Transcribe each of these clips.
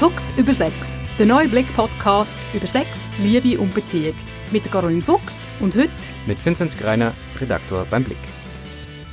Fuchs über Sex, der neue Blick-Podcast über Sex, Liebe und Beziehung. Mit Caroline Fuchs und heute mit Vinzenz Greiner, Redaktor beim Blick.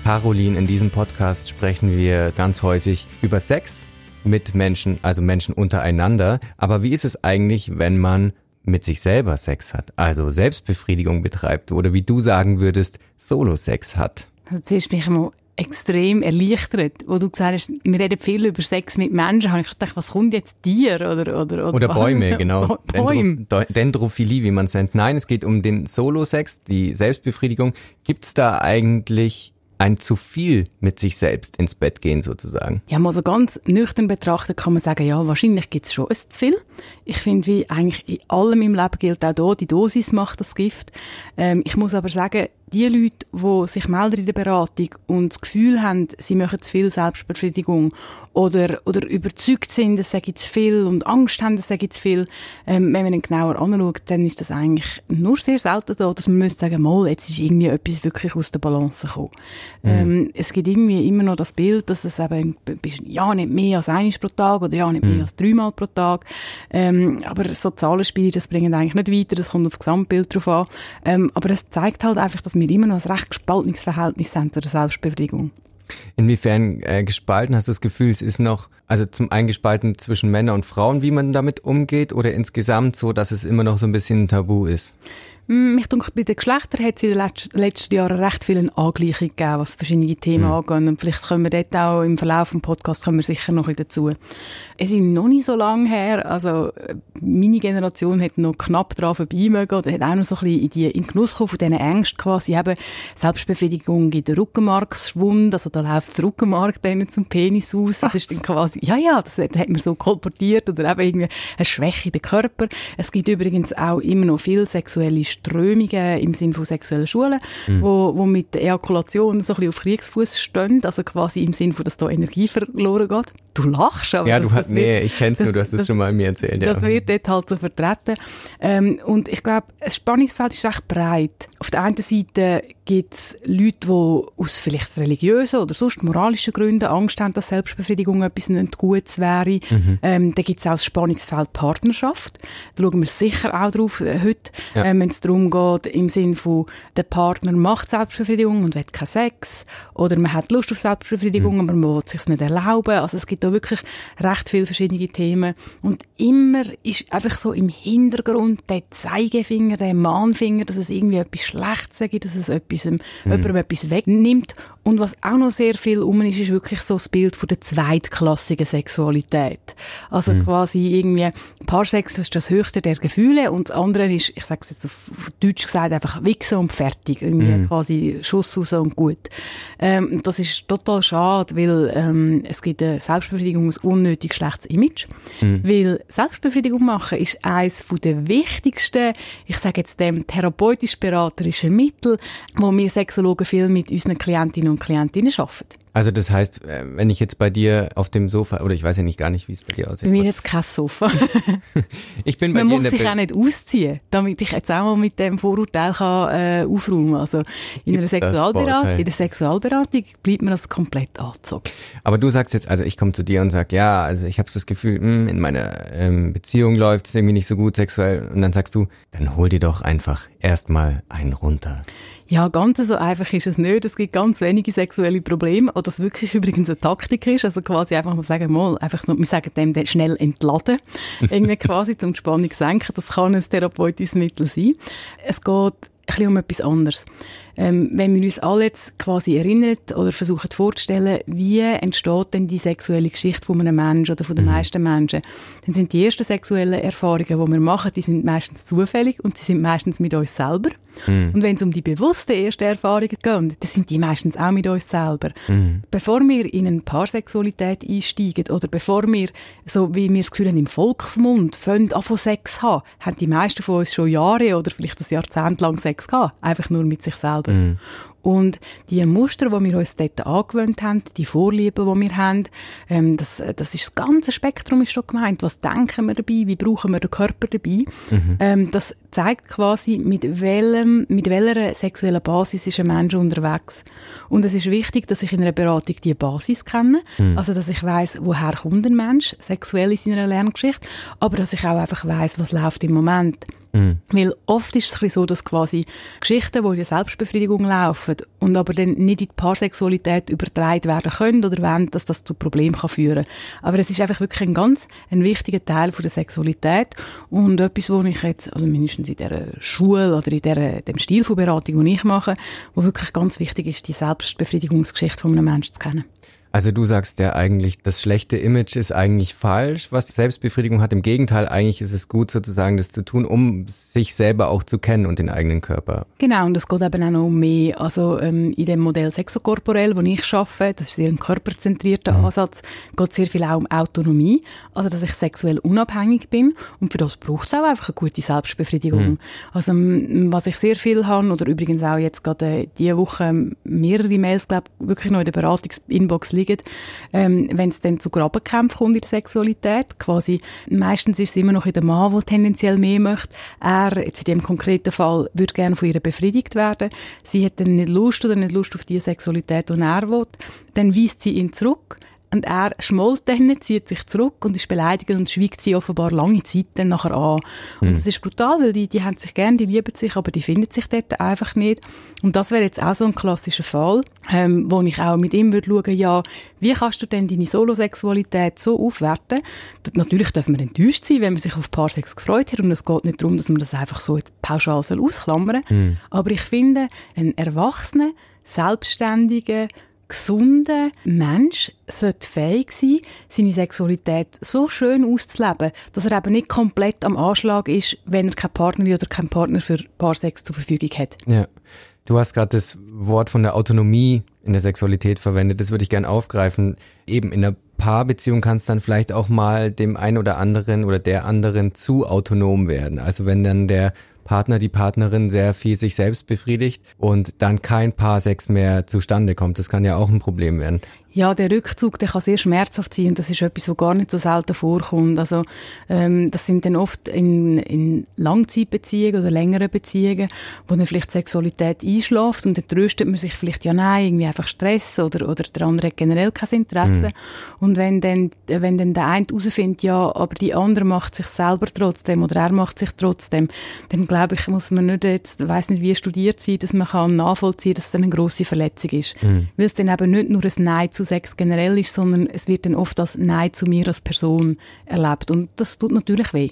Caroline, in diesem Podcast sprechen wir ganz häufig über Sex mit Menschen, also Menschen untereinander. Aber wie ist es eigentlich, wenn man mit sich selber Sex hat, also Selbstbefriedigung betreibt oder wie du sagen würdest, Solo-Sex hat? Also zuerst bin ich mal extrem erleichtert, wo du gesagt hast, wir reden viel über Sex mit Menschen, habe ich gedacht, was kommt jetzt Tier oder oder oder, oder Bäume, genau. Bäume. Dendrophilie, wie man es nennt. Nein, es geht um den Solo-Sex, die Selbstbefriedigung. Gibt es da eigentlich ein zu viel mit sich selbst ins Bett gehen sozusagen? Ja, mal so ganz nüchtern betrachtet kann man sagen, ja, wahrscheinlich gibt es schon ein zu viel. Ich finde, wie eigentlich in allem im Leben gilt auch hier, die Dosis macht das Gift. Ähm, ich muss aber sagen, die Leute, die sich melden in der Beratung und das Gefühl haben, sie machen zu viel Selbstbefriedigung oder, oder überzeugt sind, es sei zu viel und Angst haben, es sei zu viel, ähm, wenn man dann genauer anschaut, dann ist das eigentlich nur sehr selten so, dass man müsste sagen, mal, jetzt ist irgendwie etwas wirklich aus der Balance gekommen. Mhm. Ähm, es gibt irgendwie immer noch das Bild, dass es eben, ja, nicht mehr als einmal pro Tag oder ja, nicht mehr mhm. als dreimal pro Tag. Ähm, aber so Zahlenspiele, das bringen eigentlich nicht weiter, das kommt aufs Gesamtbild drauf an. Ähm, aber es zeigt halt einfach, dass wir immer noch ein recht gespaltenes Verhältnis haben zur Selbstbefriedigung. Inwiefern äh, gespalten hast du das Gefühl, es ist noch, also zum einen gespalten zwischen Männern und Frauen, wie man damit umgeht, oder insgesamt so, dass es immer noch so ein bisschen ein Tabu ist? Hm, mich denke, bei den Geschlechtern hat es in den letzten Jahren recht viel Angleichung gegeben, was verschiedene Themen mhm. angeht. Und vielleicht können wir dort auch im Verlauf des Podcasts kommen wir sicher noch ein dazu. Es ist noch nicht so lange her, also meine Generation hat noch knapp dran vorbei mögen oder hat auch noch so ein bisschen in, die, in Genuss gekommen von diesen Ängsten quasi eben Selbstbefriedigung in der Rückenmarksschwund, also da läuft das Rückenmark dann zum Penis aus. Das ist dann quasi, ja, ja, das hat, hat man so kolportiert oder eben irgendwie eine Schwäche der Körper. Es gibt übrigens auch immer noch viel sexuelle Strömungen im Sinne von sexuellen Schulen, mhm. wo, wo mit der Ejakulation so ein bisschen auf Kriegsfuß stehen, also quasi im Sinne von, dass da Energie verloren geht. Du lachst, aber ja, du hast, nee, ich kenn's nur, du hast es schon mal mir erzählt. Das ja. wird dort halt so vertreten. Ähm, und ich glaube, das Spannungsfeld ist recht breit. Auf der einen Seite gibt es Leute, die aus vielleicht religiösen oder sonst moralischen Gründen Angst haben, dass Selbstbefriedigung etwas nicht Gutes wäre. Mhm. Ähm, dann gibt es auch das Spannungsfeld Partnerschaft. Da schauen wir sicher auch drauf äh, heute, ja. ähm, wenn es darum geht, im Sinn von, der Partner macht Selbstbefriedigung und will keinen Sex oder man hat Lust auf Selbstbefriedigung, mhm. aber man will es sich nicht erlauben. Also es gibt da wirklich recht viele verschiedene Themen. Und immer ist einfach so im Hintergrund der Zeigefinger, der Mahnfinger, dass es irgendwie etwas Schlechtes gibt, dass es etwas, mhm. jemandem etwas wegnimmt. Und was auch noch sehr viel um ist, ist wirklich so das Bild von der zweitklassigen Sexualität. Also mhm. quasi irgendwie Paarsex ist das höchste der Gefühle und das andere ist, ich sage es jetzt auf Deutsch gesagt, einfach wichsen und fertig. Irgendwie mhm. quasi Schuss raus und gut. Ähm, das ist total schade, weil ähm, es gibt eine Selbstbefriedigung ein unnötig schlechtes Image. Mhm. Weil Selbstbefriedigung machen ist eines der wichtigsten, ich sage jetzt dem therapeutisch-beraterischen Mittel, wo wir Sexologen viel mit unseren Klientinnen und Klientinnen arbeiten. Also das heißt, äh, wenn ich jetzt bei dir auf dem Sofa, oder ich weiß ja nicht gar nicht, wie es bei dir aussieht. Bei mir jetzt kein Sofa. ich bin bei Man muss sich Be auch nicht ausziehen, damit ich jetzt auch mal mit dem Vorurteil kann, äh, aufräumen Also in einer Sexualberatung, in der Sexualberatung bleibt man das komplett angezogen. Aber du sagst jetzt, also ich komme zu dir und sag, ja, also ich habe das Gefühl, mh, hm, in meiner ähm, Beziehung läuft es irgendwie nicht so gut sexuell. Und dann sagst du, dann hol dir doch einfach erstmal einen runter. Ja, ganz so einfach ist es nicht. Es gibt ganz wenige sexuelle Probleme. Oder das wirklich übrigens eine Taktik ist. Also quasi einfach mal sagen, mal, einfach nur, wir sagen dem schnell entladen. Irgendwie quasi zum Spannung senken. Das kann ein therapeutisches Mittel sein. Es geht ein bisschen um etwas anderes. Ähm, wenn wir uns alle jetzt quasi erinnern oder versuchen vorzustellen, wie entsteht denn die sexuelle Geschichte von einem Menschen oder von den mhm. meisten Menschen, dann sind die ersten sexuellen Erfahrungen, die wir machen, die sind meistens zufällig und sie sind meistens mit uns selber. Mhm. Und wenn es um die bewussten ersten Erfahrungen geht, dann sind die meistens auch mit uns selber. Mhm. Bevor wir in eine Paarsexualität einsteigen oder bevor wir, so wie wir das Gefühl haben, im Volksmund fangen an von Sex haben, haben die meisten von uns schon Jahre oder vielleicht ein Jahrzehnt lang Sex gehabt. Einfach nur mit sich selber. Mhm. Und die Muster, die wir uns dort angewöhnt haben, die Vorlieben, die wir haben, ähm, das, das ist das ganze Spektrum ist schon gemeint. Was denken wir dabei? Wie brauchen wir den Körper dabei? Mhm. Ähm, das zeigt quasi, mit, welchem, mit welcher sexuellen Basis ist ein Mensch unterwegs. Und es ist wichtig, dass ich in einer Beratung die Basis kenne. Mhm. Also, dass ich weiß, woher kommt ein Mensch sexuell in seiner Lerngeschichte. Aber dass ich auch einfach weiß, was läuft im Moment. Mhm. Weil oft ist es so, dass quasi Geschichten, die in der Selbstbefriedigung laufen und aber dann nicht in die Paarsexualität übertragen werden können oder wollen, dass das zu Problemen kann führen kann. Aber es ist einfach wirklich ein ganz ein wichtiger Teil von der Sexualität und etwas, wo ich jetzt, also mindestens in dieser Schule oder in dieser, dem Stil von Beratung, den ich mache, wo wirklich ganz wichtig ist, die Selbstbefriedigungsgeschichte von einem Menschen zu kennen. Also du sagst ja eigentlich, das schlechte Image ist eigentlich falsch, was Selbstbefriedigung hat. Im Gegenteil, eigentlich ist es gut sozusagen, das zu tun, um sich selber auch zu kennen und den eigenen Körper. Genau, und es geht eben auch noch um mehr. Also ähm, in dem Modell Sexokorporell, wo ich arbeite, das ist sehr ein körperzentrierter mhm. Ansatz, geht sehr viel auch um Autonomie, also dass ich sexuell unabhängig bin und für das braucht es auch einfach eine gute Selbstbefriedigung. Mhm. Also was ich sehr viel habe, oder übrigens auch jetzt gerade äh, diese Woche mehrere Mails, glaube wirklich noch in der Beratungsinbox liegen, ähm, wenn es dann zu Grabenkämpfen kommt in der Sexualität. Quasi, meistens ist es immer noch in der Mann, der tendenziell mehr möchte. Er, jetzt in dem konkreten Fall, würde gerne von ihr befriedigt werden. Sie hat dann nicht Lust oder nicht Lust auf die Sexualität, die er will. Dann weist sie ihn zurück und er schmollt dann, zieht sich zurück und ist beleidigt und schweigt sie offenbar lange Zeit dann nachher an. Und mhm. das ist brutal, weil die, die haben sich gern, die lieben sich, aber die finden sich dort einfach nicht. Und das wäre jetzt auch so ein klassischer Fall, ähm, wo ich auch mit ihm würde schauen, ja, wie kannst du denn deine Solosexualität so aufwerten? Natürlich dürfen wir enttäuscht sein, wenn man sich auf Paarsex gefreut hat und es geht nicht darum, dass man das einfach so jetzt pauschal ausklammern soll. Mhm. Aber ich finde, ein erwachsener, selbstständiger, gesunder Mensch sollte fähig sein, seine Sexualität so schön auszuleben, dass er eben nicht komplett am Anschlag ist, wenn er keine Partnerin oder keinen Partner für Paarsex zur Verfügung hat. Ja. Du hast gerade das Wort von der Autonomie in der Sexualität verwendet. Das würde ich gerne aufgreifen. Eben in einer Paarbeziehung kann es dann vielleicht auch mal dem einen oder anderen oder der anderen zu autonom werden. Also wenn dann der Partner, die Partnerin sehr viel sich selbst befriedigt und dann kein Paarsex mehr zustande kommt. Das kann ja auch ein Problem werden. Ja, der Rückzug, der kann sehr schmerzhaft sein und das ist etwas, was gar nicht so selten vorkommt. Also ähm, das sind dann oft in, in Langzeitbeziehungen oder längeren Beziehungen, wo dann vielleicht Sexualität einschläft und dann tröstet man sich vielleicht, ja nein, irgendwie einfach Stress oder, oder der andere hat generell kein Interesse. Mhm. Und wenn dann, wenn dann der eine herausfindet, ja, aber die andere macht sich selber trotzdem oder er macht sich trotzdem, dann glaube ich, muss man nicht jetzt, weiß nicht wie studiert sein, dass man kann nachvollziehen, dass es dann eine grosse Verletzung ist. Mhm. Weil es dann eben nicht nur ein Nein zu Sex generell ist, sondern es wird dann oft als Nein zu mir als Person erlebt. Und das tut natürlich weh.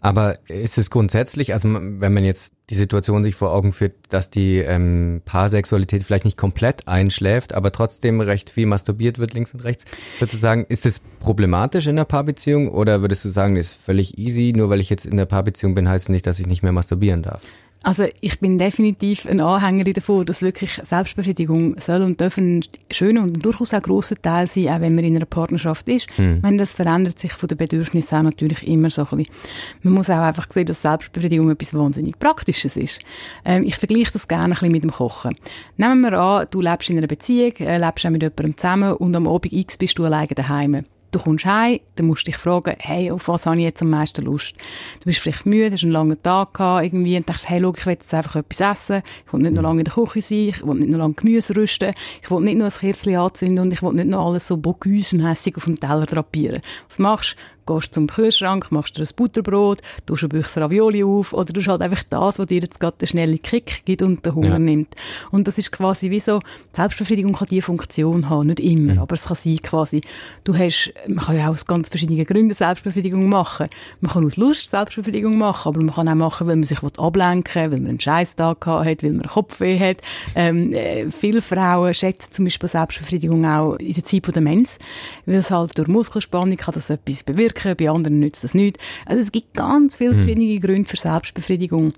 Aber ist es grundsätzlich, also wenn man jetzt die Situation sich vor Augen führt, dass die ähm, Paarsexualität vielleicht nicht komplett einschläft, aber trotzdem recht viel masturbiert wird links und rechts, sozusagen, ist es problematisch in einer Paarbeziehung oder würdest du sagen, ist völlig easy, nur weil ich jetzt in der Paarbeziehung bin, heißt es nicht, dass ich nicht mehr masturbieren darf? Also ich bin definitiv ein Anhängerin davon, dass wirklich Selbstbefriedigung soll und dürfen ein schöner und durchaus auch grosser Teil sein, auch wenn man in einer Partnerschaft ist. Mhm. meine, das verändert sich von den Bedürfnissen auch natürlich immer so ein bisschen. Man muss auch einfach sehen, dass Selbstbefriedigung etwas wahnsinnig Praktisches ist. Ähm, ich vergleiche das gerne ein bisschen mit dem Kochen. Nehmen wir an, du lebst in einer Beziehung, äh, lebst auch mit jemandem zusammen und am Abend X bist du alleine daheim du kommst heim, dann musst du dich fragen, hey, auf was habe ich jetzt am meisten Lust? Du bist vielleicht müde, hast einen langen Tag gehabt, irgendwie, und denkst, hey, schau, ich will jetzt einfach etwas essen, ich will nicht noch lange in der Küche sein, ich will nicht noch lange Gemüse rüsten, ich will nicht noch ein Kerzchen anzünden und ich will nicht noch alles so bocuse-mässig auf dem Teller drapieren. Was machst du? Gehst zum Kühlschrank, machst dir ein Butterbrot, tust ein Büchse Ravioli auf oder du halt einfach das, was dir jetzt gerade den schnellen Kick gibt und den Hunger ja. nimmt. Und das ist quasi wie so, Selbstbefriedigung kann diese Funktion haben, nicht immer, mhm. aber es kann sein quasi, du hast, man kann ja auch aus ganz verschiedenen Gründen Selbstbefriedigung machen. Man kann aus Lust Selbstbefriedigung machen, aber man kann auch machen, weil man sich ablenken will, weil man einen Scheißtag hat, weil man Kopfweh hat. Ähm, äh, viele Frauen schätzen zum Beispiel Selbstbefriedigung auch in der Zeit der Mens, weil es halt durch Muskelspannung kann das etwas bewirken wirken, bei anderen nützt das nicht. Also es gibt ganz viele mhm. verschiedene Gründe für Selbstbefriedigung.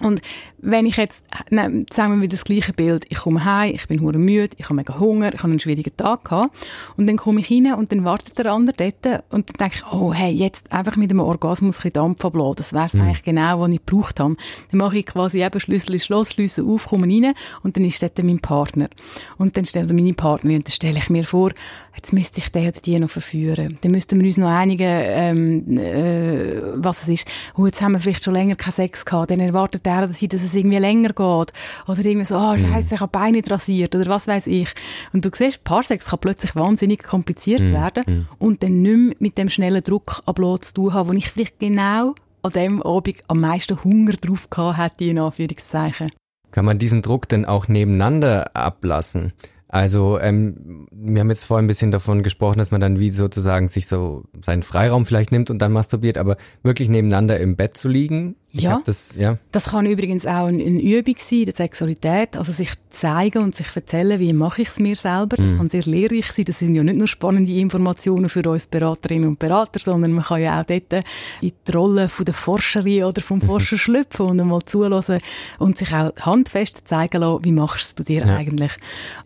Und wenn ich jetzt, sagen wir wieder das gleiche Bild, ich komme heim, ich bin hure müde, ich habe mega Hunger, ich habe einen schwierigen Tag gehabt und dann komme ich rein und dann wartet der andere dort und dann denke ich, oh hey, jetzt einfach mit einem Orgasmus ein bisschen Dampf ablassen, das wäre es mhm. eigentlich genau, was ich gebraucht habe. Dann mache ich quasi eben Schlüssel ins Schloss, Schlüssel auf, komme rein und dann ist dort mein Partner. Und dann stellt er meine Partnerin und dann stelle ich mir vor, jetzt müsste ich den oder die noch verführen. Dann müssten wir uns noch einigen, ähm, äh, was es ist. Oh, jetzt haben wir vielleicht schon länger keinen Sex gehabt, dann erwartet er, dass, dass es irgendwie länger geht. Oder irgendwie so, oh, scheiße, ich habe Beine nicht rasiert oder was weiß ich. Und du siehst, Paarsex kann plötzlich wahnsinnig kompliziert mm. werden mm. und dann nicht mehr mit dem schnellen Druck am zu tun haben, wo ich vielleicht genau an dem Abend am meisten Hunger drauf gehabt hätte, in Anführungszeichen. Kann man diesen Druck denn auch nebeneinander ablassen? Also ähm, wir haben jetzt vorhin ein bisschen davon gesprochen, dass man dann wie sozusagen sich so seinen Freiraum vielleicht nimmt und dann masturbiert, aber wirklich nebeneinander im Bett zu liegen, ja, das, ja. Das kann übrigens auch eine, Übung sein, der Sexualität. Also sich zeigen und sich erzählen, wie mache ich es mir selber. Das mhm. kann sehr lehrreich sein. Das sind ja nicht nur spannende Informationen für uns Beraterinnen und Berater, sondern man kann ja auch dort in die Rolle von der Forscherin oder vom mhm. Forscher schlüpfen und einmal zulassen und sich auch handfest zeigen lassen, wie machst du dir ja. eigentlich.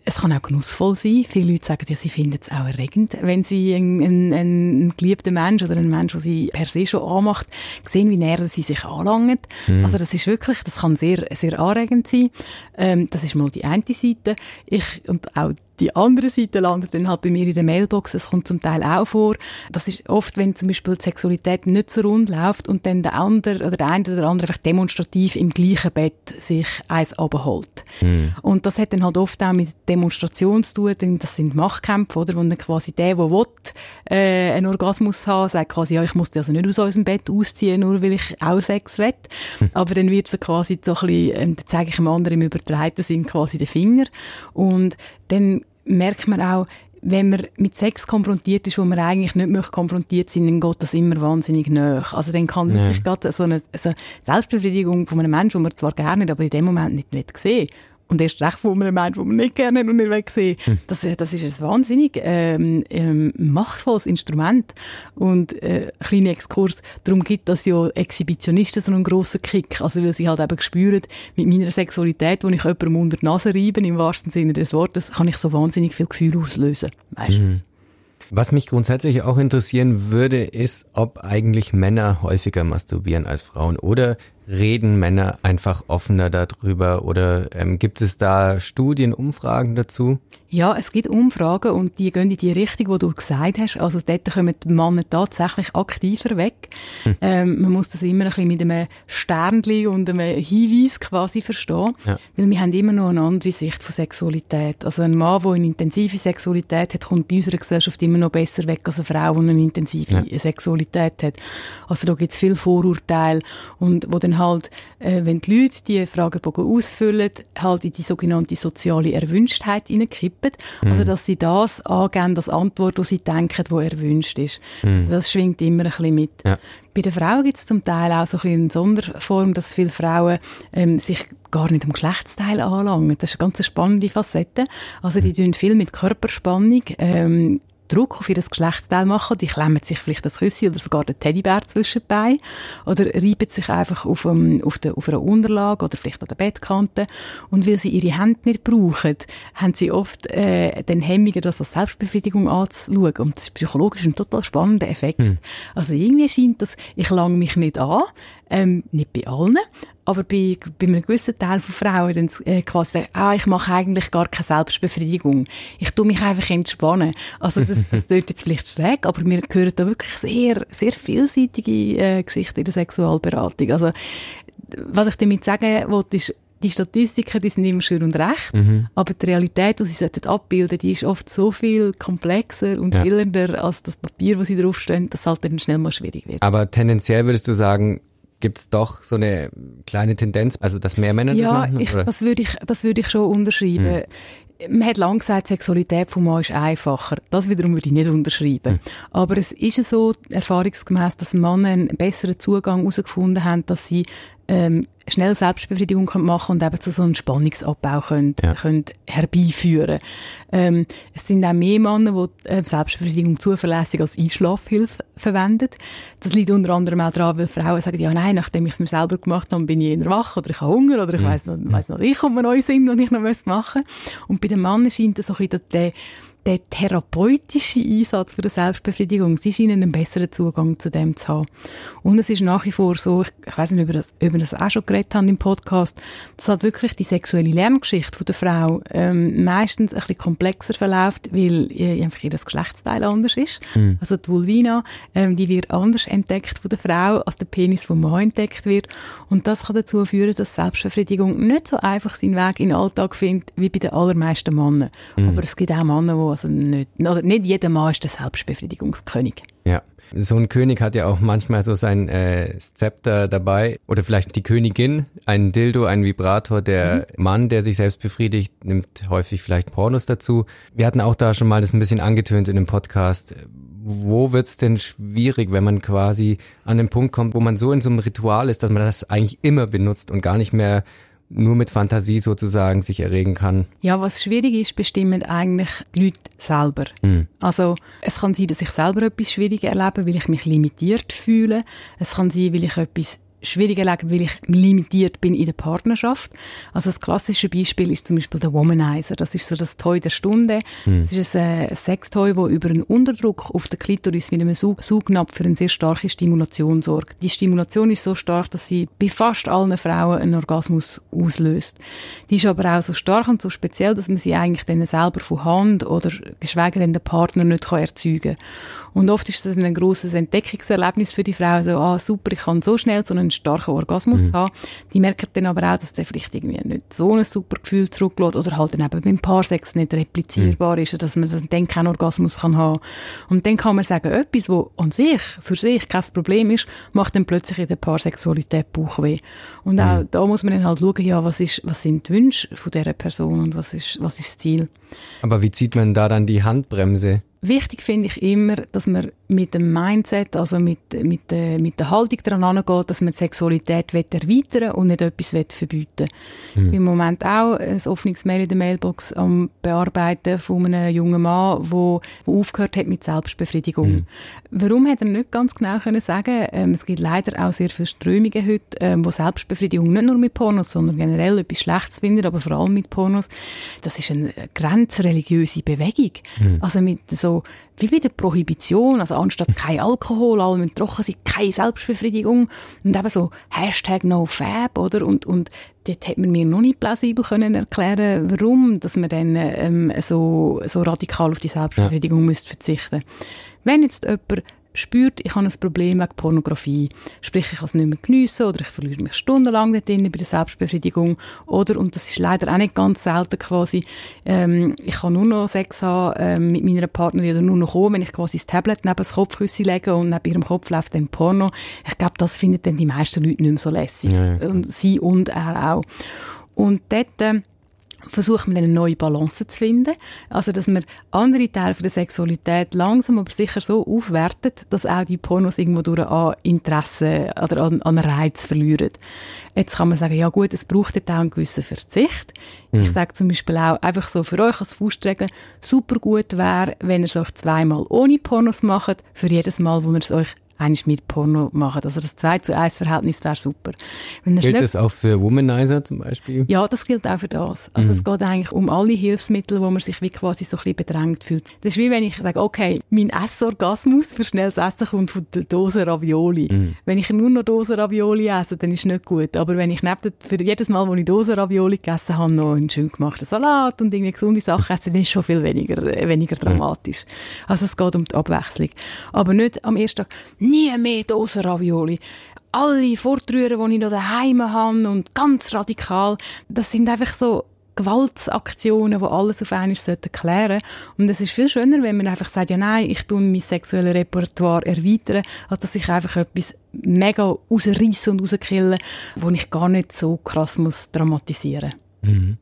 Es kann auch genussvoll sein. Viele Leute sagen ja, sie finden es auch erregend, wenn sie einen, einen, einen geliebten Mensch oder einen Mensch, der sie per se schon anmacht, sehen, wie näher sie sich anlangt angelangt. Mhm. Also das ist wirklich, das kann sehr, sehr anregend sein. Ähm, das ist mal die eine Seite. Ich, und auch die andere Seite landet dann halt bei mir in der Mailbox. Es kommt zum Teil auch vor. Das ist oft, wenn zum Beispiel die Sexualität nicht so rund läuft und dann der andere oder der eine oder der andere einfach demonstrativ im gleichen Bett sich eins abholt. Mhm. Und das hat dann halt oft auch mit Demonstration zu tun, denn das sind Machtkämpfe, oder? Wo dann quasi der, der will, äh, einen Orgasmus haben, sagt quasi, ja, ich muss also nicht aus unserem Bett ausziehen, nur weil ich auch Sex will. Mhm. Aber dann wird es quasi so ein bisschen, ähm, dann zeige ich dem anderen im übertreiten Sinn quasi den Finger. Und dann merkt man auch, wenn man mit Sex konfrontiert ist, wo man eigentlich nicht möchte konfrontiert sein, dann geht das immer wahnsinnig nach. Also dann kann wirklich ja. gerade so eine, so Selbstbefriedigung von einem Menschen, den man zwar gerne, aber in dem Moment nicht, nicht sehen und erst recht von einem Menschen, den man nicht gerne und nicht will sehen hm. das, das ist ein wahnsinnig ähm, ähm, machtvolles Instrument. Und äh, kleiner Exkurs, darum gibt das ja Exhibitionisten so einen grossen Kick. Also weil sie halt eben spüren, mit meiner Sexualität, wo ich jemandem unter die Nase reibe, im wahrsten Sinne des Wortes, kann ich so wahnsinnig viel Gefühl auslösen. Meistens. Mhm. Was mich grundsätzlich auch interessieren würde, ist, ob eigentlich Männer häufiger masturbieren als Frauen oder reden Männer einfach offener darüber oder ähm, gibt es da Studien, Umfragen dazu? Ja, es gibt Umfragen und die gehen in die Richtung, wo du gesagt hast. Also dort kommen die Männer tatsächlich aktiver weg. Hm. Ähm, man muss das immer ein bisschen mit einem Sternchen und einem Hinweis quasi verstehen, ja. weil wir haben immer noch eine andere Sicht von Sexualität. Also ein Mann, der eine intensive Sexualität hat, kommt bei unserer Gesellschaft immer noch besser weg als eine Frau, die eine intensive ja. Sexualität hat. Also da gibt es viel Vorurteile und wo dann halt, äh, wenn die Leute die Fragebogen ausfüllen, halt in die sogenannte soziale Erwünschtheit hineinkippen. Mhm. Also, dass sie das angeben als Antwort, die sie denken, die erwünscht ist. Mhm. Also, das schwingt immer ein bisschen mit. Ja. Bei den Frauen gibt es zum Teil auch so ein bisschen eine Sonderform, dass viele Frauen ähm, sich gar nicht am Geschlechtsteil anlangen. Das ist eine ganz spannende Facette. Also die mhm. tun viel mit Körperspannung ähm, Druck auf ihr Geschlechtsteil machen. Die klemmen sich vielleicht das Küssi oder sogar den Teddybär zwischen die Beine oder reiben sich einfach auf, um, auf, der, auf einer Unterlage oder vielleicht an der Bettkante. Und weil sie ihre Hände nicht brauchen, haben sie oft äh, den Hemmungen, das als Selbstbefriedigung anzuschauen. Und das ist psychologisch ein total spannender Effekt. Mhm. Also irgendwie scheint das, ich lang mich nicht an, ähm, nicht bei allen, aber bei, bei einem gewissen Teil von Frauen dann äh, quasi ah, ich mache eigentlich gar keine Selbstbefriedigung. Ich tue mich einfach entspannen. Also das, das klingt jetzt vielleicht schräg, aber wir hören da wirklich sehr, sehr vielseitige äh, Geschichten in der Sexualberatung. Also was ich damit sagen wollte, ist, die Statistiken, die sind immer schön und recht, mhm. aber die Realität, die sie sollten abbilden, die ist oft so viel komplexer und ja. schillernder als das Papier, wo sie draufstehen, dass halt dann schnell mal schwierig wird. Aber tendenziell würdest du sagen, gibt es doch so eine kleine Tendenz, also dass mehr Männer ja, das machen? Ja, das würde ich, das würde ich schon unterschreiben. Hm. Man hat lange gesagt, Sexualität vom Mann ist einfacher. Das wiederum würde ich nicht unterschreiben. Hm. Aber es ist so erfahrungsgemäß, dass Männer einen besseren Zugang herausgefunden haben, dass sie ähm, schnell Selbstbefriedigung machen und eben zu so einem Spannungsabbau können, ja. können herbeiführen ähm, Es sind auch mehr Männer, die äh, Selbstbefriedigung zuverlässig als Einschlafhilfe verwenden. Das liegt unter anderem auch daran, weil Frauen sagen, ja nein, nachdem ich es mir selber gemacht habe, bin ich eher wach oder ich habe Hunger oder ich mhm. weiss noch, weiss noch, ich komme neu Sinn, was ich noch machen müsste. Und bei den Männern scheint es so ein bisschen der der therapeutische Einsatz für die Selbstbefriedigung, sie scheinen einen besseren Zugang zu dem zu haben. Und es ist nach wie vor so, ich, ich weiß nicht, ob wir das, ob wir das auch schon geredet haben im Podcast, dass halt wirklich die sexuelle Lerngeschichte von der Frau ähm, meistens ein bisschen komplexer verläuft, weil äh, einfach ihr Geschlechtsteil anders ist. Mhm. Also die Vulvina, ähm, die wird anders entdeckt von der Frau, als der Penis vom Mann entdeckt wird. Und das kann dazu führen, dass Selbstbefriedigung nicht so einfach seinen Weg in den Alltag findet, wie bei den allermeisten Männern. Mhm. Aber es gibt auch Männer, die also nicht, also nicht jeder Mann ist der Selbstbefriedigungskönig. Ja. So ein König hat ja auch manchmal so sein äh, Zepter dabei oder vielleicht die Königin, ein Dildo, ein Vibrator. Der mhm. Mann, der sich selbst befriedigt, nimmt häufig vielleicht Pornos dazu. Wir hatten auch da schon mal das ein bisschen angetönt in dem Podcast. Wo wird's denn schwierig, wenn man quasi an den Punkt kommt, wo man so in so einem Ritual ist, dass man das eigentlich immer benutzt und gar nicht mehr nur mit Fantasie sozusagen sich erregen kann. Ja, was schwierig ist, bestimmen eigentlich die Leute selber. Mhm. Also es kann sein, dass ich selber etwas schwierig erlebe, weil ich mich limitiert fühle. Es kann sein, weil ich etwas schwieriger legen, weil ich limitiert bin in der Partnerschaft. Also das klassische Beispiel ist zum Beispiel der Womanizer. Das ist so das Toy der Stunde. Hm. Das ist ein, ein Sextoy, das über einen Unterdruck auf der Klitoris mit einem Saug Saugnapf für eine sehr starke Stimulation sorgt. Die Stimulation ist so stark, dass sie bei fast allen Frauen einen Orgasmus auslöst. Die ist aber auch so stark und so speziell, dass man sie eigentlich dann selber von Hand oder geschweige denn der Partner nicht kann erzeugen kann. Und oft ist das ein grosses Entdeckungserlebnis für die Frau. So, ah, super, ich kann so schnell so einen starken Orgasmus mhm. haben. Die merken dann aber auch, dass der vielleicht irgendwie nicht so ein super Gefühl zurücklässt oder halt dann eben beim Paarsex nicht replizierbar mhm. ist, dass man dann keinen Orgasmus kann haben. Und dann kann man sagen, etwas, was an sich, für sich kein Problem ist, macht dann plötzlich in der Paarsexualität Bauchweh. Und auch mhm. da muss man dann halt schauen, ja, was ist, was sind die Wünsche von dieser Person und was ist, was ist das Ziel. Aber wie zieht man da dann die Handbremse? Wichtig finde ich immer, dass man mit dem Mindset, also mit, mit, äh, mit der Haltung daran angeht, dass man die Sexualität erweitern und nicht etwas verbieten mhm. Im Moment auch ein offenes Mail in der Mailbox am Bearbeiten von einem jungen Mann, der aufgehört hat mit Selbstbefriedigung. Mhm. Warum hat er nicht ganz genau können sagen? Ähm, es gibt leider auch sehr viele Strömungen heute, ähm, wo Selbstbefriedigung nicht nur mit Pornos, sondern generell etwas Schlechtes finden, aber vor allem mit Pornos. Das ist eine grenzreligiöse Bewegung. Mhm. Also mit so wie bei der Prohibition, also anstatt kein Alkohol, alle müssen trocken sein, keine Selbstbefriedigung und eben so Hashtag NoFab, oder? Und, und dort hat man mir noch nicht plausibel können erklären, warum, dass man dann ähm, so, so radikal auf die Selbstbefriedigung ja. müsste verzichten. Wenn jetzt jemand spürt, ich habe ein Problem mit Pornografie. Sprich, ich kann es nicht mehr geniessen oder ich verliere mich stundenlang dort drin bei der Selbstbefriedigung. Oder, und das ist leider auch nicht ganz selten quasi, ähm, ich kann nur noch Sex haben ähm, mit meiner Partnerin oder nur noch kommen, wenn ich quasi das Tablet neben das Kopfkissen lege und neben ihrem Kopf läuft dann Porno. Ich glaube, das finden dann die meisten Leute nicht mehr so lässig. Ja, ja, und sie und er auch. Und dort, äh, versucht man eine neue Balance zu finden. Also, dass man andere Teile der Sexualität langsam aber sicher so aufwertet, dass auch die Pornos irgendwo durch an Interesse oder an, an Reiz verlieren. Jetzt kann man sagen, ja gut, es braucht auch einen gewissen Verzicht. Mhm. Ich sage zum Beispiel auch, einfach so für euch als Faustregel, super gut wäre, wenn ihr es euch zweimal ohne Pornos macht, für jedes Mal, wo ihr es euch eigentlich mit Porno machen. Also das 2 zu 1 Verhältnis wäre super. gilt das auch für Womanizer zum Beispiel? Ja, das gilt auch für das. Also mhm. es geht eigentlich um alle Hilfsmittel, wo man sich wie quasi so ein bisschen bedrängt fühlt. Das ist wie wenn ich sage, okay, mein Essorgasmus für schnelles Essen kommt von der Dose Ravioli. Mhm. Wenn ich nur noch Dose Ravioli esse, dann ist es nicht gut. Aber wenn ich neben, für jedes Mal, wo ich Dose Ravioli gegessen habe, noch einen schön gemachten Salat und irgendwie gesunde Sachen esse, dann ist es schon viel weniger, weniger dramatisch. Mhm. Also es geht um die Abwechslung. Aber nicht am ersten Tag, nie mehr Dosenravioli. Alle Fortrühren, die ich noch daheim habe und ganz radikal, das sind einfach so Gewaltsaktionen, die alles auf einmal klären sollten. Und es ist viel schöner, wenn man einfach sagt, ja nein, ich tue mein sexuelles Repertoire erweitern, als dass ich einfach etwas mega rausreißen und rauskillen, wo ich gar nicht so krass muss dramatisieren. Mhm.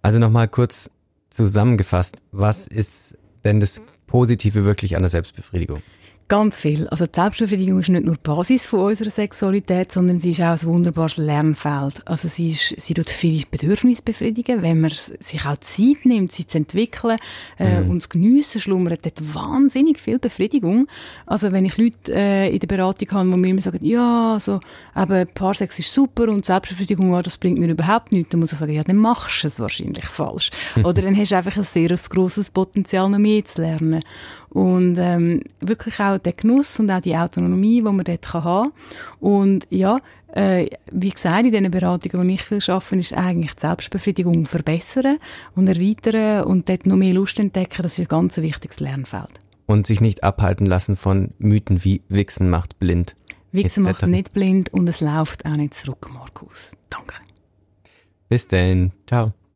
Also nochmal kurz zusammengefasst, was ist denn das Positive wirklich an der Selbstbefriedigung? Ganz viel. Also die Selbstbefriedigung ist nicht nur die Basis von unserer Sexualität, sondern sie ist auch ein wunderbares Lernfeld. Also sie, ist, sie tut viele Bedürfnisse befriedigen, wenn man sich auch Zeit nimmt, sie zu entwickeln äh, mhm. und zu geniessen, schlummert dort wahnsinnig viel Befriedigung. Also wenn ich Leute äh, in der Beratung habe, die mir immer sagen, ja, so, eben Paarsex ist super und Selbstbefriedigung, ja, das bringt mir überhaupt nichts, dann muss ich sagen, ja, dann machst du es wahrscheinlich falsch. Oder dann hast du einfach ein sehr grosses Potenzial, noch mehr zu lernen. Und ähm, wirklich auch der Genuss und auch die Autonomie, die man dort haben kann. Und ja, äh, wie gesagt, in diesen Beratungen, die ich viel arbeite, ist eigentlich die Selbstbefriedigung verbessern und erweitern und dort noch mehr Lust entdecken. Das ist ein ganz wichtiges Lernfeld. Und sich nicht abhalten lassen von Mythen wie Wichsen macht blind. Wichsen macht nicht blind und es läuft auch nicht zurück, Markus. Danke. Bis dann. Ciao.